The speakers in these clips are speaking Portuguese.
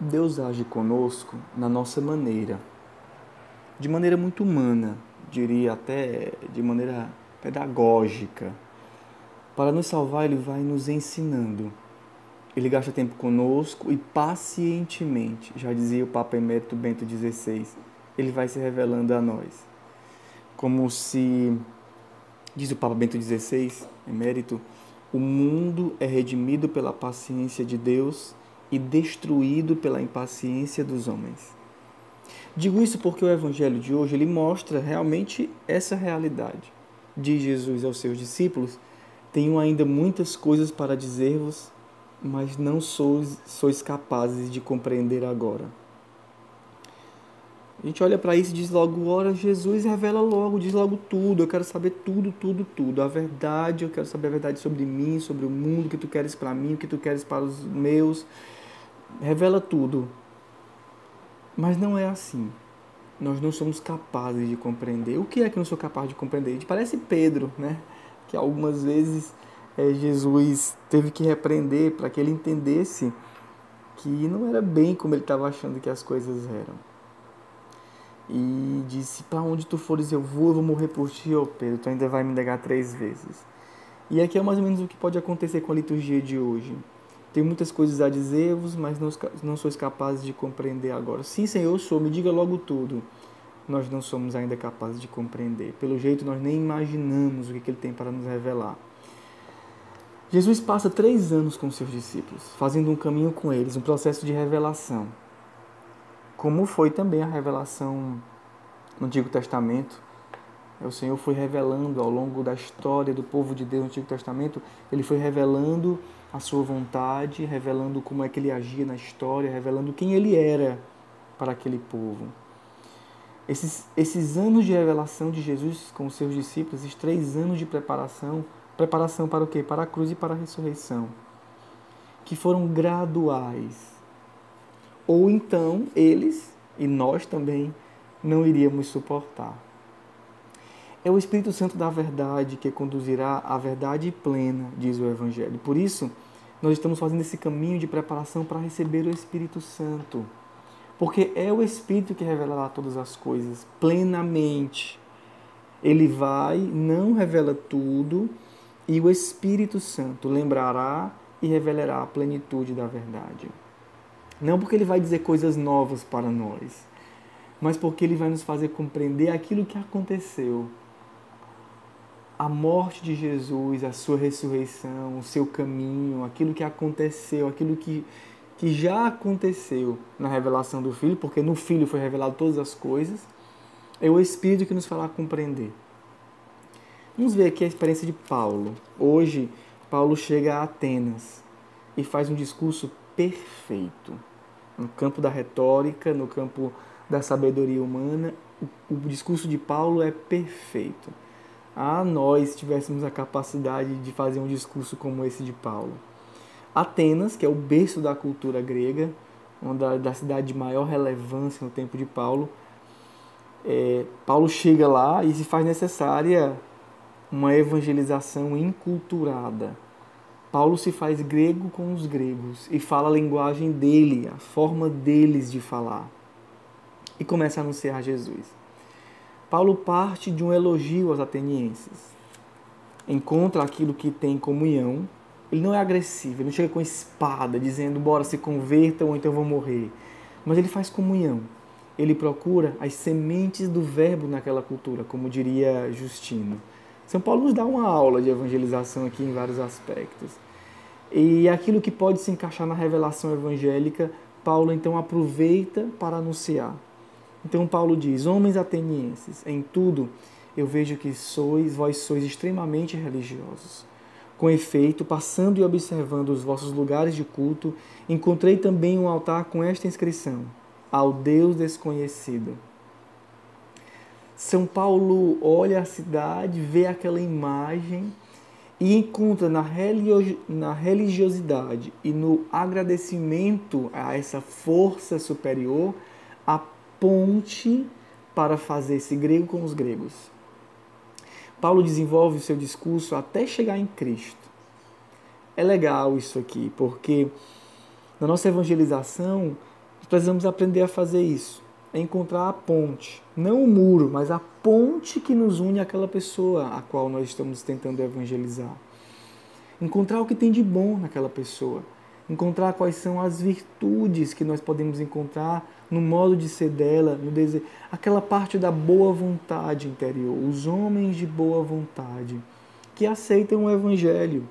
Deus age conosco na nossa maneira, de maneira muito humana, diria até de maneira pedagógica. Para nos salvar, Ele vai nos ensinando. Ele gasta tempo conosco e pacientemente, já dizia o Papa Emérito Bento XVI, ele vai se revelando a nós. Como se, diz o Papa Bento XVI, Emérito, o mundo é redimido pela paciência de Deus e destruído pela impaciência dos homens. Digo isso porque o evangelho de hoje ele mostra realmente essa realidade. Diz Jesus aos seus discípulos: Tenho ainda muitas coisas para dizer-vos, mas não sois, sois capazes de compreender agora. A gente olha para isso e diz logo, ora, Jesus revela logo, diz logo tudo. Eu quero saber tudo, tudo, tudo. A verdade, eu quero saber a verdade sobre mim, sobre o mundo que tu queres para mim, o que tu queres para os meus. Revela tudo. Mas não é assim. Nós não somos capazes de compreender. O que é que eu não sou capaz de compreender? A gente parece Pedro, né? Que algumas vezes é, Jesus teve que repreender para que ele entendesse que não era bem como ele estava achando que as coisas eram e disse: Para onde tu fores eu vou, eu vou morrer por ti, ó Pedro, tu ainda vai me negar três vezes. E aqui é mais ou menos o que pode acontecer com a liturgia de hoje. Tenho muitas coisas a dizer-vos, mas não, não sois capazes de compreender agora. Sim, Senhor, sou, me diga logo tudo. Nós não somos ainda capazes de compreender. Pelo jeito, nós nem imaginamos o que Ele tem para nos revelar. Jesus passa três anos com seus discípulos, fazendo um caminho com eles, um processo de revelação como foi também a revelação no Antigo Testamento. O Senhor foi revelando ao longo da história do povo de Deus no Antigo Testamento, ele foi revelando a sua vontade, revelando como é que ele agia na história, revelando quem ele era para aquele povo. Esses, esses anos de revelação de Jesus com os seus discípulos, esses três anos de preparação, preparação para o quê? Para a cruz e para a ressurreição, que foram graduais ou então eles e nós também não iríamos suportar. É o Espírito Santo da verdade que conduzirá à verdade plena, diz o Evangelho. Por isso, nós estamos fazendo esse caminho de preparação para receber o Espírito Santo. Porque é o Espírito que revelará todas as coisas plenamente. Ele vai, não revela tudo, e o Espírito Santo lembrará e revelará a plenitude da verdade. Não porque ele vai dizer coisas novas para nós, mas porque ele vai nos fazer compreender aquilo que aconteceu. A morte de Jesus, a sua ressurreição, o seu caminho, aquilo que aconteceu, aquilo que, que já aconteceu na revelação do Filho, porque no Filho foi revelado todas as coisas, é o Espírito que nos fará compreender. Vamos ver aqui a experiência de Paulo. Hoje, Paulo chega a Atenas e faz um discurso perfeito. No campo da retórica, no campo da sabedoria humana, o, o discurso de Paulo é perfeito. Ah, nós tivéssemos a capacidade de fazer um discurso como esse de Paulo. Atenas, que é o berço da cultura grega, uma da, da cidade de maior relevância no tempo de Paulo, é, Paulo chega lá e se faz necessária uma evangelização inculturada Paulo se faz grego com os gregos e fala a linguagem dele, a forma deles de falar. E começa a anunciar Jesus. Paulo parte de um elogio aos atenienses. Encontra aquilo que tem comunhão. Ele não é agressivo, ele não chega com espada dizendo, bora se convertam ou então vão morrer. Mas ele faz comunhão. Ele procura as sementes do verbo naquela cultura, como diria Justino. São Paulo nos dá uma aula de evangelização aqui em vários aspectos. E aquilo que pode se encaixar na revelação evangélica, Paulo então aproveita para anunciar. Então Paulo diz: Homens atenienses, em tudo eu vejo que sois, vós sois extremamente religiosos. Com efeito, passando e observando os vossos lugares de culto, encontrei também um altar com esta inscrição: Ao Deus desconhecido. São Paulo olha a cidade, vê aquela imagem e encontra na, religiosidade e no agradecimento a essa força superior a ponte para fazer esse grego com os gregos. Paulo desenvolve o seu discurso até chegar em Cristo. É legal isso aqui, porque na nossa evangelização Nós precisamos aprender a fazer isso. É encontrar a ponte, não o muro, mas a ponte que nos une àquela pessoa a qual nós estamos tentando evangelizar. Encontrar o que tem de bom naquela pessoa. Encontrar quais são as virtudes que nós podemos encontrar no modo de ser dela, no desejo, aquela parte da boa vontade interior, os homens de boa vontade que aceitam o evangelho.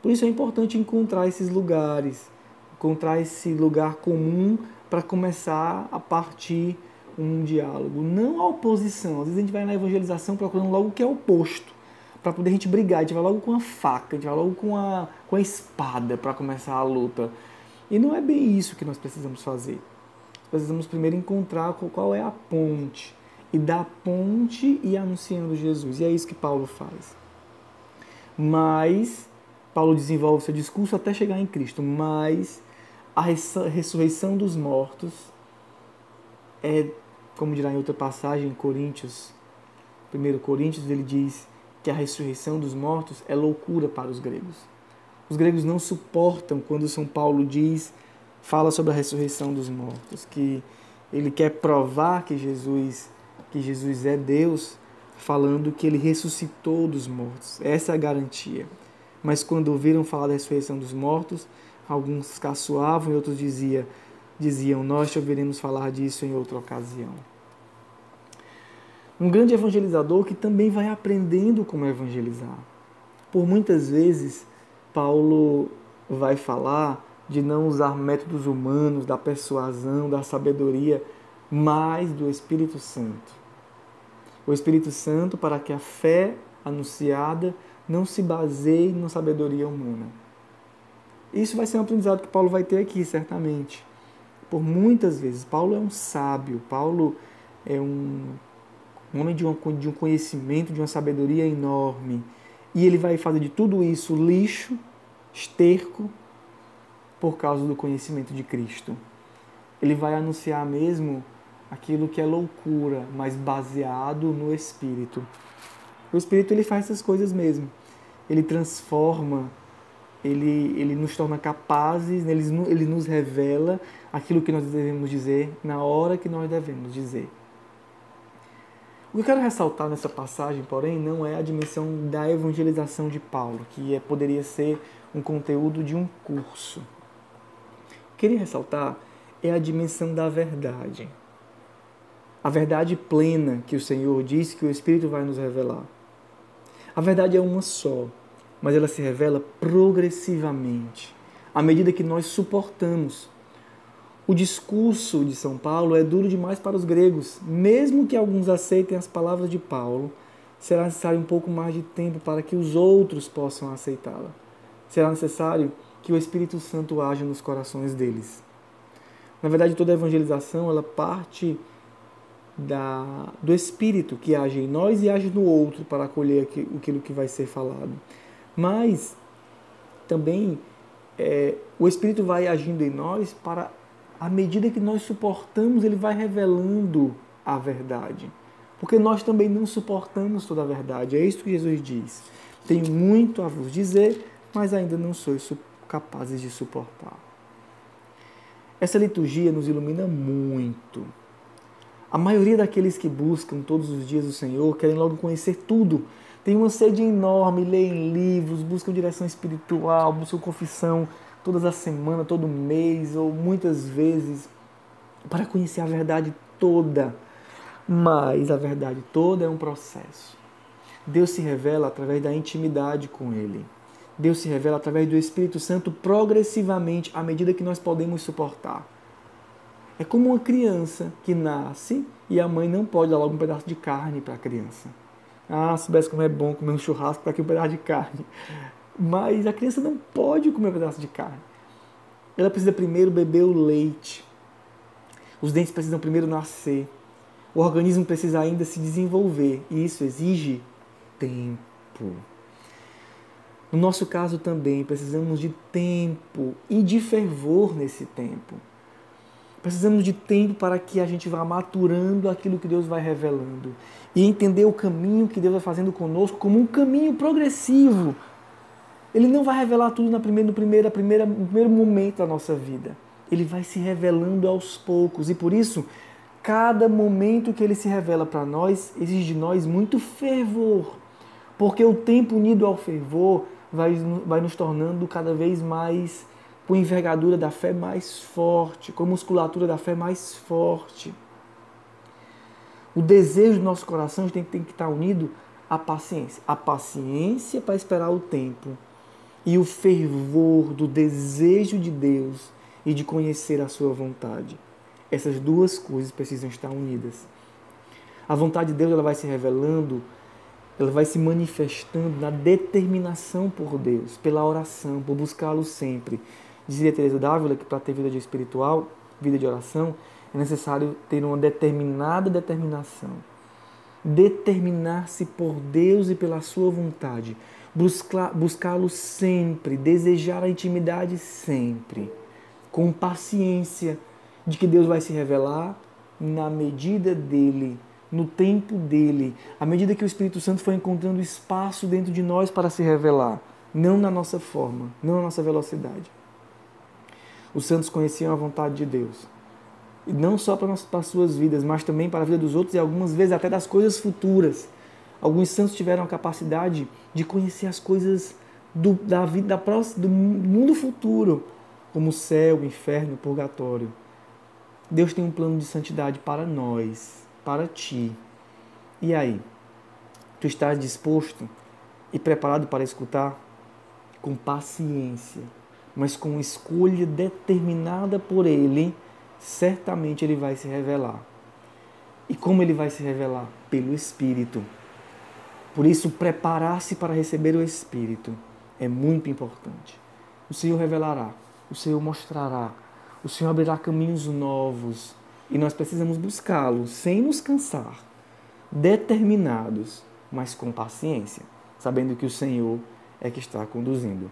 Por isso é importante encontrar esses lugares, encontrar esse lugar comum para começar a partir um diálogo, não a oposição. Às vezes a gente vai na evangelização procurando logo o que é oposto, para poder a gente brigar, a gente vai logo com a faca, a gente vai logo com a, com a espada para começar a luta. E não é bem isso que nós precisamos fazer. Nós precisamos primeiro encontrar qual é a ponte, e da ponte e anunciando Jesus. E é isso que Paulo faz. Mas Paulo desenvolve seu discurso até chegar em Cristo, mas a ressurreição dos mortos é, como dirá em outra passagem, em Coríntios, 1 Coríntios, ele diz que a ressurreição dos mortos é loucura para os gregos. Os gregos não suportam quando São Paulo diz, fala sobre a ressurreição dos mortos, que ele quer provar que Jesus, que Jesus é Deus, falando que ele ressuscitou dos mortos. Essa é a garantia. Mas quando ouviram falar da ressurreição dos mortos, alguns caçoavam e outros diziam, diziam: Nós te ouviremos falar disso em outra ocasião. Um grande evangelizador que também vai aprendendo como evangelizar. Por muitas vezes, Paulo vai falar de não usar métodos humanos, da persuasão, da sabedoria, mas do Espírito Santo. O Espírito Santo para que a fé anunciada não se baseie na sabedoria humana. Isso vai ser um aprendizado que Paulo vai ter aqui, certamente. Por muitas vezes. Paulo é um sábio, Paulo é um, homem de, de um conhecimento, de uma sabedoria enorme. E ele vai fazer de tudo isso lixo, esterco, por causa do conhecimento de Cristo. Ele vai anunciar mesmo aquilo que é loucura, mas baseado no Espírito. O Espírito ele faz essas coisas mesmo. Ele transforma ele, ele nos torna capazes, ele, ele nos revela aquilo que nós devemos dizer na hora que nós devemos dizer. O que eu quero ressaltar nessa passagem, porém, não é a dimensão da evangelização de Paulo, que é, poderia ser um conteúdo de um curso. O que queria ressaltar é a dimensão da verdade. A verdade plena que o Senhor disse que o Espírito vai nos revelar. A verdade é uma só mas ela se revela progressivamente, à medida que nós suportamos. O discurso de São Paulo é duro demais para os gregos. Mesmo que alguns aceitem as palavras de Paulo, será necessário um pouco mais de tempo para que os outros possam aceitá-la. Será necessário que o Espírito Santo haja nos corações deles. Na verdade, toda evangelização ela parte da, do Espírito que age em nós e age no outro para acolher aquilo que vai ser falado. Mas também é, o Espírito vai agindo em nós para, à medida que nós suportamos, ele vai revelando a verdade. Porque nós também não suportamos toda a verdade. É isso que Jesus diz. Tenho muito a vos dizer, mas ainda não sois capazes de suportar. Essa liturgia nos ilumina muito. A maioria daqueles que buscam todos os dias o Senhor querem logo conhecer tudo, tem uma sede enorme, leem livros, buscam direção espiritual, buscam confissão todas as semanas, todo mês ou muitas vezes para conhecer a verdade toda. Mas a verdade toda é um processo. Deus se revela através da intimidade com Ele. Deus se revela através do Espírito Santo progressivamente à medida que nós podemos suportar. É como uma criança que nasce e a mãe não pode dar logo um pedaço de carne para a criança. Ah, soubesse como é bom comer um churrasco, para aqui um pedaço de carne. Mas a criança não pode comer um pedaço de carne. Ela precisa primeiro beber o leite. Os dentes precisam primeiro nascer. O organismo precisa ainda se desenvolver. E isso exige tempo. No nosso caso também, precisamos de tempo e de fervor nesse tempo. Precisamos de tempo para que a gente vá maturando aquilo que Deus vai revelando e entender o caminho que Deus vai fazendo conosco como um caminho progressivo. Ele não vai revelar tudo na primeira, no, primeira, primeira, no primeiro momento da nossa vida. ele vai se revelando aos poucos. E por isso, cada momento que ele se revela para nós exige de nós muito fervor. Porque o tempo unido ao fervor vai, vai nos tornando cada vez mais com envergadura da fé mais forte, com musculatura da fé mais forte. O desejo do nosso coração tem, tem que estar unido à paciência. A paciência para esperar o tempo e o fervor do desejo de Deus e de conhecer a sua vontade. Essas duas coisas precisam estar unidas. A vontade de Deus ela vai se revelando, ela vai se manifestando na determinação por Deus, pela oração, por buscá-lo sempre. Dizia Teresa d'Ávila que para ter vida de espiritual, vida de oração, é necessário ter uma determinada determinação. Determinar-se por Deus e pela sua vontade. Buscá-lo sempre, desejar a intimidade sempre com paciência de que Deus vai se revelar na medida dele, no tempo dele, à medida que o Espírito Santo foi encontrando espaço dentro de nós para se revelar, não na nossa forma, não na nossa velocidade. Os santos conheciam a vontade de Deus. E não só para, as suas vidas, mas também para a vida dos outros e algumas vezes até das coisas futuras. Alguns santos tiveram a capacidade de conhecer as coisas do, da vida da próxima, do mundo futuro, como o céu, o inferno, o purgatório. Deus tem um plano de santidade para nós, para ti. E aí? Tu estás disposto e preparado para escutar? Com paciência, mas com escolha determinada por Ele, certamente Ele vai se revelar. E como Ele vai se revelar? Pelo Espírito. Por isso, preparar-se para receber o Espírito é muito importante. O Senhor revelará o Senhor mostrará, o Senhor abrirá caminhos novos e nós precisamos buscá-lo sem nos cansar, determinados, mas com paciência, sabendo que o Senhor é que está conduzindo.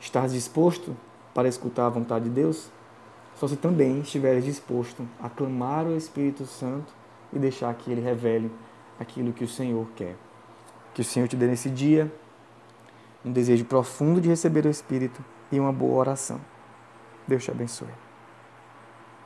Estás disposto para escutar a vontade de Deus? Só se também estiveres disposto a clamar o Espírito Santo e deixar que ele revele aquilo que o Senhor quer. Que o Senhor te dê nesse dia um desejo profundo de receber o Espírito e uma boa oração. Deus te abençoe.